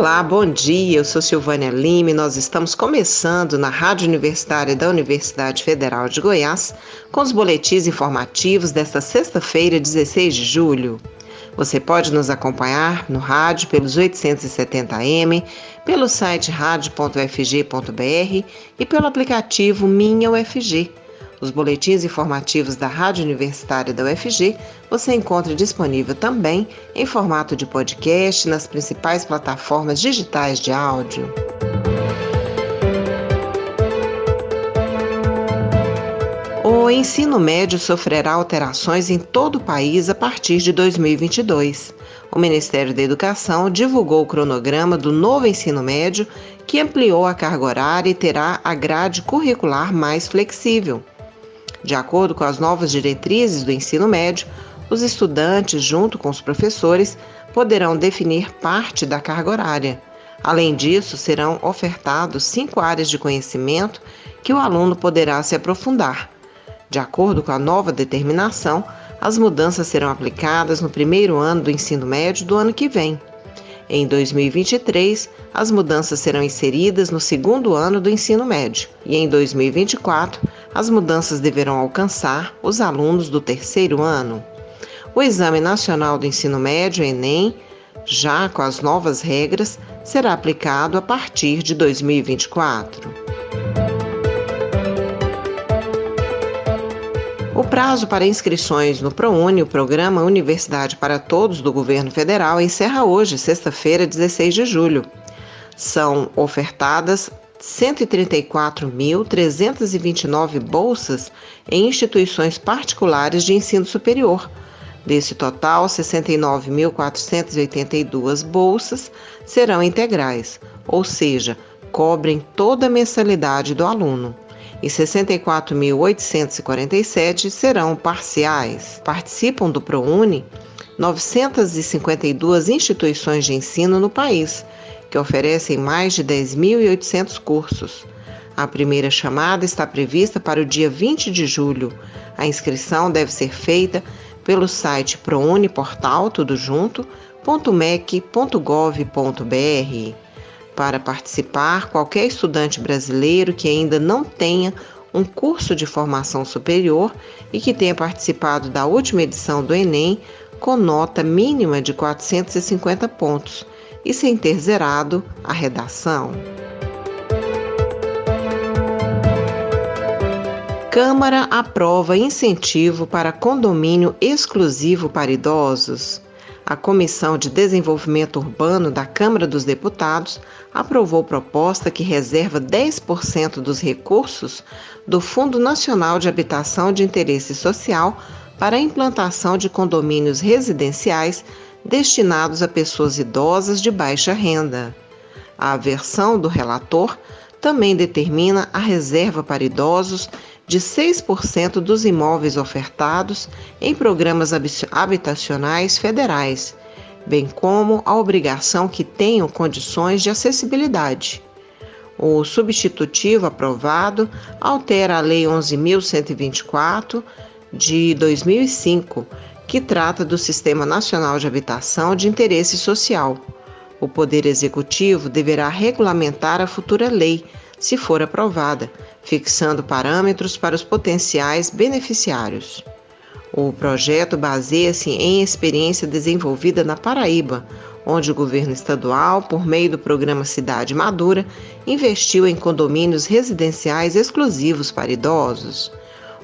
Olá, bom dia. Eu sou Silvânia Lima e nós estamos começando na Rádio Universitária da Universidade Federal de Goiás com os boletins informativos desta sexta-feira, 16 de julho. Você pode nos acompanhar no rádio pelos 870m, pelo site rádio.ufg.br e pelo aplicativo Minha UFG. Os boletins informativos da Rádio Universitária da UFG você encontra disponível também em formato de podcast nas principais plataformas digitais de áudio. O ensino médio sofrerá alterações em todo o país a partir de 2022. O Ministério da Educação divulgou o cronograma do novo ensino médio, que ampliou a carga horária e terá a grade curricular mais flexível. De acordo com as novas diretrizes do ensino médio, os estudantes, junto com os professores, poderão definir parte da carga horária. Além disso, serão ofertados cinco áreas de conhecimento que o aluno poderá se aprofundar. De acordo com a nova determinação, as mudanças serão aplicadas no primeiro ano do ensino médio do ano que vem. Em 2023, as mudanças serão inseridas no segundo ano do ensino médio e em 2024, as mudanças deverão alcançar os alunos do terceiro ano. O Exame Nacional do Ensino Médio, Enem, já com as novas regras, será aplicado a partir de 2024. O prazo para inscrições no ProUni, o programa Universidade para Todos do Governo Federal, encerra hoje, sexta-feira, 16 de julho. São ofertadas 134.329 bolsas em instituições particulares de ensino superior. Desse total, 69.482 bolsas serão integrais, ou seja, cobrem toda a mensalidade do aluno, e 64.847 serão parciais. Participam do ProUni 952 instituições de ensino no país que oferecem mais de 10.800 cursos. A primeira chamada está prevista para o dia 20 de julho. A inscrição deve ser feita pelo site prouniportaltodojunto.mec.gov.br. Para participar, qualquer estudante brasileiro que ainda não tenha um curso de formação superior e que tenha participado da última edição do Enem com nota mínima de 450 pontos e sem ter zerado a redação. Câmara aprova incentivo para condomínio exclusivo para idosos. A Comissão de Desenvolvimento Urbano da Câmara dos Deputados aprovou proposta que reserva 10% dos recursos do Fundo Nacional de Habitação de Interesse Social para a implantação de condomínios residenciais destinados a pessoas idosas de baixa renda. A versão do relator também determina a reserva para idosos de 6% dos imóveis ofertados em programas habitacionais federais, bem como a obrigação que tenham condições de acessibilidade. O substitutivo aprovado altera a Lei 11.124 de 2005, que trata do Sistema Nacional de Habitação de Interesse Social. O Poder Executivo deverá regulamentar a futura lei, se for aprovada, fixando parâmetros para os potenciais beneficiários. O projeto baseia-se em experiência desenvolvida na Paraíba, onde o governo estadual, por meio do programa Cidade Madura, investiu em condomínios residenciais exclusivos para idosos.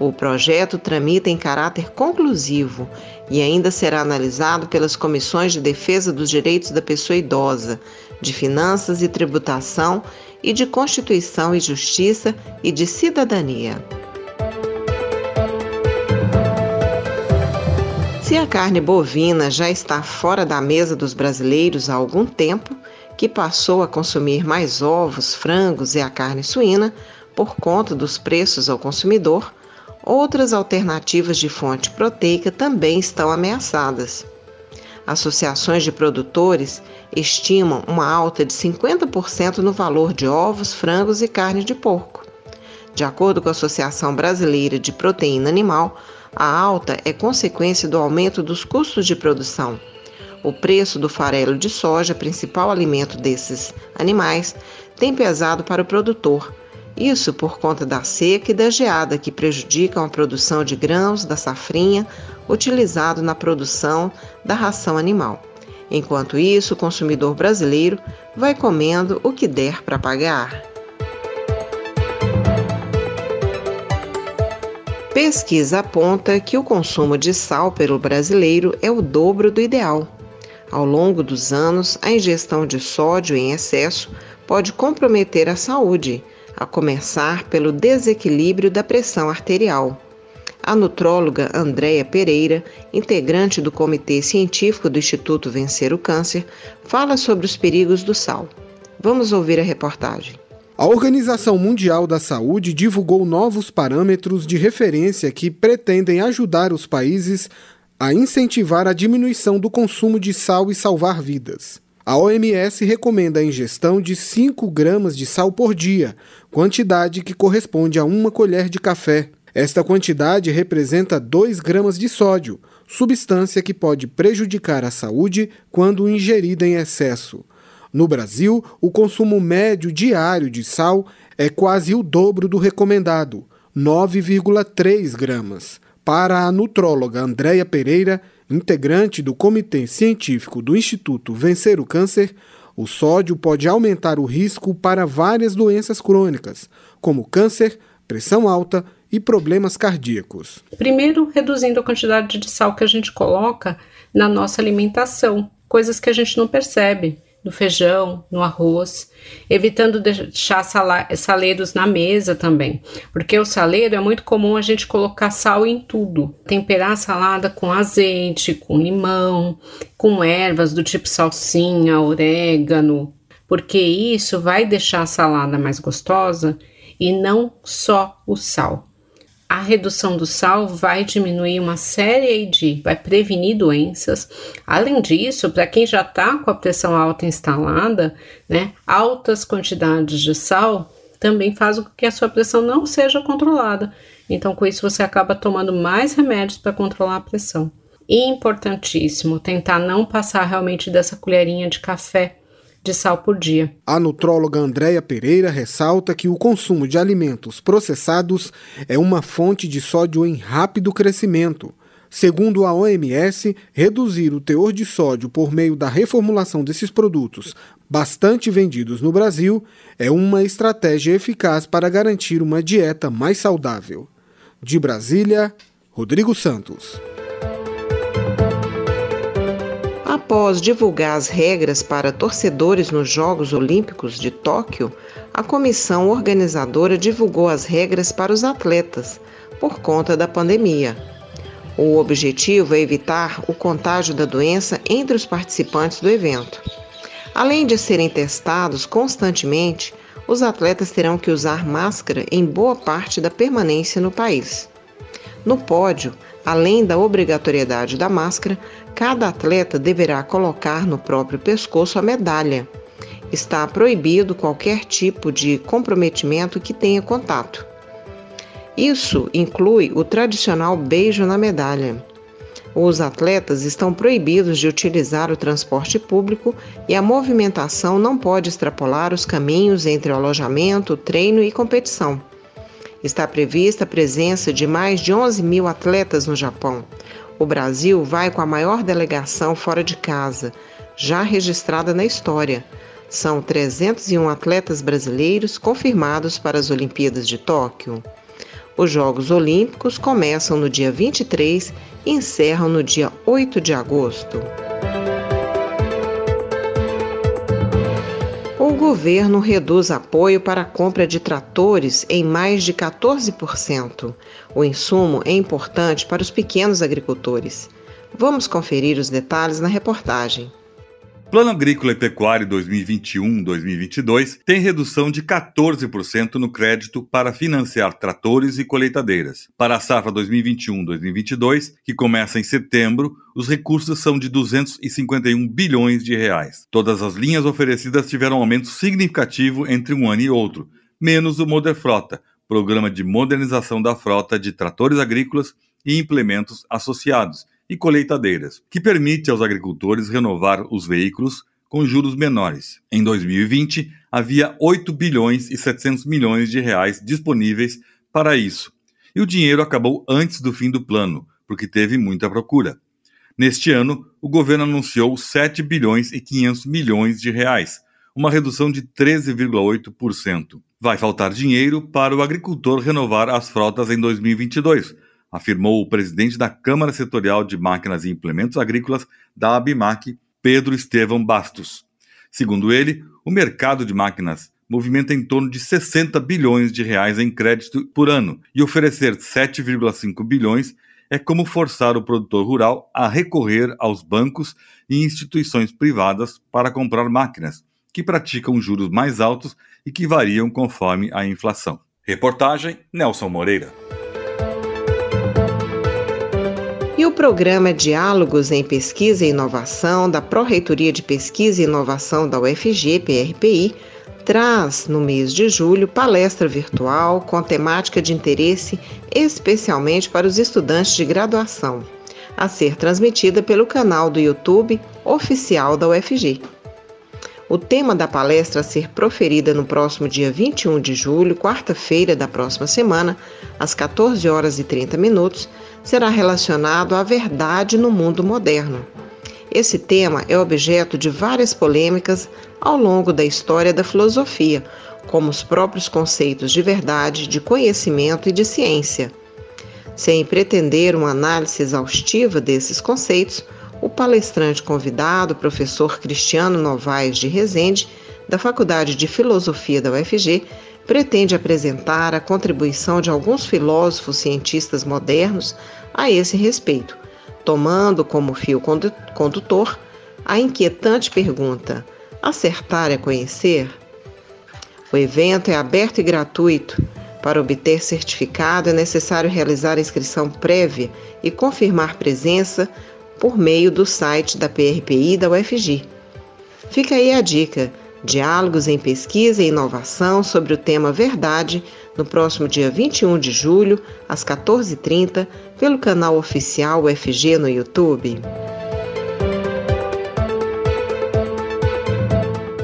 O projeto tramita em caráter conclusivo e ainda será analisado pelas comissões de defesa dos direitos da pessoa idosa, de finanças e tributação e de Constituição e Justiça e de Cidadania. Se a carne bovina já está fora da mesa dos brasileiros há algum tempo, que passou a consumir mais ovos, frangos e a carne suína por conta dos preços ao consumidor, outras alternativas de fonte proteica também estão ameaçadas. Associações de produtores estimam uma alta de 50% no valor de ovos, frangos e carne de porco. De acordo com a Associação Brasileira de Proteína Animal, a alta é consequência do aumento dos custos de produção. o preço do farelo de soja, principal alimento desses animais, tem pesado para o produtor. Isso por conta da seca e da geada que prejudicam a produção de grãos da safrinha utilizado na produção da ração animal. Enquanto isso, o consumidor brasileiro vai comendo o que der para pagar. Pesquisa aponta que o consumo de sal pelo brasileiro é o dobro do ideal. Ao longo dos anos, a ingestão de sódio em excesso pode comprometer a saúde, a começar pelo desequilíbrio da pressão arterial. A nutróloga Andréia Pereira, integrante do Comitê Científico do Instituto Vencer o Câncer, fala sobre os perigos do sal. Vamos ouvir a reportagem. A Organização Mundial da Saúde divulgou novos parâmetros de referência que pretendem ajudar os países a incentivar a diminuição do consumo de sal e salvar vidas. A OMS recomenda a ingestão de 5 gramas de sal por dia, quantidade que corresponde a uma colher de café. Esta quantidade representa 2 gramas de sódio, substância que pode prejudicar a saúde quando ingerida em excesso. No Brasil, o consumo médio diário de sal é quase o dobro do recomendado, 9,3 gramas. Para a nutróloga Andréia Pereira, integrante do Comitê Científico do Instituto Vencer o Câncer, o sódio pode aumentar o risco para várias doenças crônicas, como câncer, pressão alta e problemas cardíacos. Primeiro, reduzindo a quantidade de sal que a gente coloca na nossa alimentação, coisas que a gente não percebe no feijão, no arroz, evitando deixar saleiros na mesa também, porque o saleiro é muito comum a gente colocar sal em tudo, temperar a salada com azeite, com limão, com ervas do tipo salsinha, orégano, porque isso vai deixar a salada mais gostosa e não só o sal a redução do sal vai diminuir uma série de, vai prevenir doenças. Além disso, para quem já está com a pressão alta instalada, né, altas quantidades de sal também faz com que a sua pressão não seja controlada. Então, com isso, você acaba tomando mais remédios para controlar a pressão. Importantíssimo tentar não passar realmente dessa colherinha de café de sal por dia. A nutróloga Andréia Pereira ressalta que o consumo de alimentos processados é uma fonte de sódio em rápido crescimento. Segundo a OMS, reduzir o teor de sódio por meio da reformulação desses produtos, bastante vendidos no Brasil, é uma estratégia eficaz para garantir uma dieta mais saudável. De Brasília, Rodrigo Santos. Após divulgar as regras para torcedores nos Jogos Olímpicos de Tóquio, a comissão organizadora divulgou as regras para os atletas, por conta da pandemia. O objetivo é evitar o contágio da doença entre os participantes do evento. Além de serem testados constantemente, os atletas terão que usar máscara em boa parte da permanência no país. No pódio, além da obrigatoriedade da máscara, cada atleta deverá colocar no próprio pescoço a medalha. Está proibido qualquer tipo de comprometimento que tenha contato. Isso inclui o tradicional beijo na medalha. Os atletas estão proibidos de utilizar o transporte público e a movimentação não pode extrapolar os caminhos entre o alojamento, treino e competição. Está prevista a presença de mais de 11 mil atletas no Japão, o Brasil vai com a maior delegação fora de casa, já registrada na história. São 301 atletas brasileiros confirmados para as Olimpíadas de Tóquio. Os Jogos Olímpicos começam no dia 23 e encerram no dia 8 de agosto. Governo reduz apoio para a compra de tratores em mais de 14%. O insumo é importante para os pequenos agricultores. Vamos conferir os detalhes na reportagem. Plano Agrícola e Pecuário 2021-2022 tem redução de 14% no crédito para financiar tratores e colheitadeiras. Para a safra 2021-2022, que começa em setembro, os recursos são de 251 bilhões de reais. Todas as linhas oferecidas tiveram um aumento significativo entre um ano e outro, menos o Moder Frota, programa de modernização da frota de tratores agrícolas e implementos associados, e colheitadeiras, que permite aos agricultores renovar os veículos com juros menores. Em 2020, havia 8 bilhões e 700 milhões de reais disponíveis para isso. E o dinheiro acabou antes do fim do plano, porque teve muita procura. Neste ano, o governo anunciou 7 bilhões e 500 milhões de reais, uma redução de 13,8%. Vai faltar dinheiro para o agricultor renovar as frotas em 2022, afirmou o presidente da Câmara Setorial de Máquinas e Implementos Agrícolas da ABMAC, Pedro Estevão Bastos. Segundo ele, o mercado de máquinas movimenta em torno de 60 bilhões de reais em crédito por ano e oferecer 7,5 bilhões é como forçar o produtor rural a recorrer aos bancos e instituições privadas para comprar máquinas, que praticam juros mais altos e que variam conforme a inflação. Reportagem Nelson Moreira. Programa Diálogos em Pesquisa e Inovação da Pró-Reitoria de Pesquisa e Inovação da UFG, PRPI, traz, no mês de julho, palestra virtual com temática de interesse especialmente para os estudantes de graduação, a ser transmitida pelo canal do YouTube oficial da UFG. O tema da palestra a ser proferida no próximo dia 21 de julho, quarta-feira da próxima semana, às 14 horas e 30 minutos, será relacionado à verdade no mundo moderno. Esse tema é objeto de várias polêmicas ao longo da história da filosofia, como os próprios conceitos de verdade, de conhecimento e de ciência. Sem pretender uma análise exaustiva desses conceitos, o palestrante convidado, professor Cristiano Novaes de Rezende, da Faculdade de Filosofia da UFG, pretende apresentar a contribuição de alguns filósofos cientistas modernos a esse respeito, tomando como fio condutor a inquietante pergunta: acertar é conhecer? O evento é aberto e gratuito. Para obter certificado é necessário realizar a inscrição prévia e confirmar presença por meio do site da PRPI da UFG. Fica aí a dica Diálogos em Pesquisa e Inovação sobre o tema Verdade, no próximo dia 21 de julho, às 14h30, pelo canal oficial UFG no YouTube.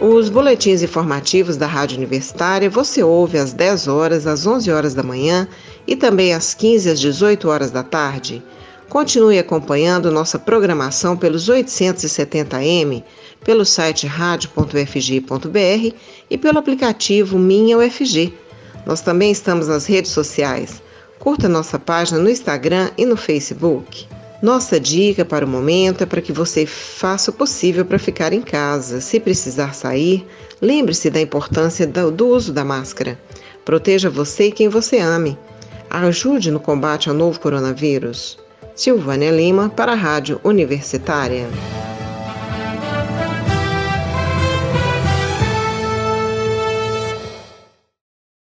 Os boletins informativos da Rádio Universitária você ouve às 10 horas, às 11 horas da manhã e também às 15 às 18 horas da tarde. Continue acompanhando nossa programação pelos 870M pelo site radio.ufg.br e pelo aplicativo Minha UFG. Nós também estamos nas redes sociais. Curta nossa página no Instagram e no Facebook. Nossa dica para o momento é para que você faça o possível para ficar em casa. Se precisar sair, lembre-se da importância do uso da máscara. Proteja você e quem você ame. Ajude no combate ao novo coronavírus. Silvânia Lima para a Rádio Universitária.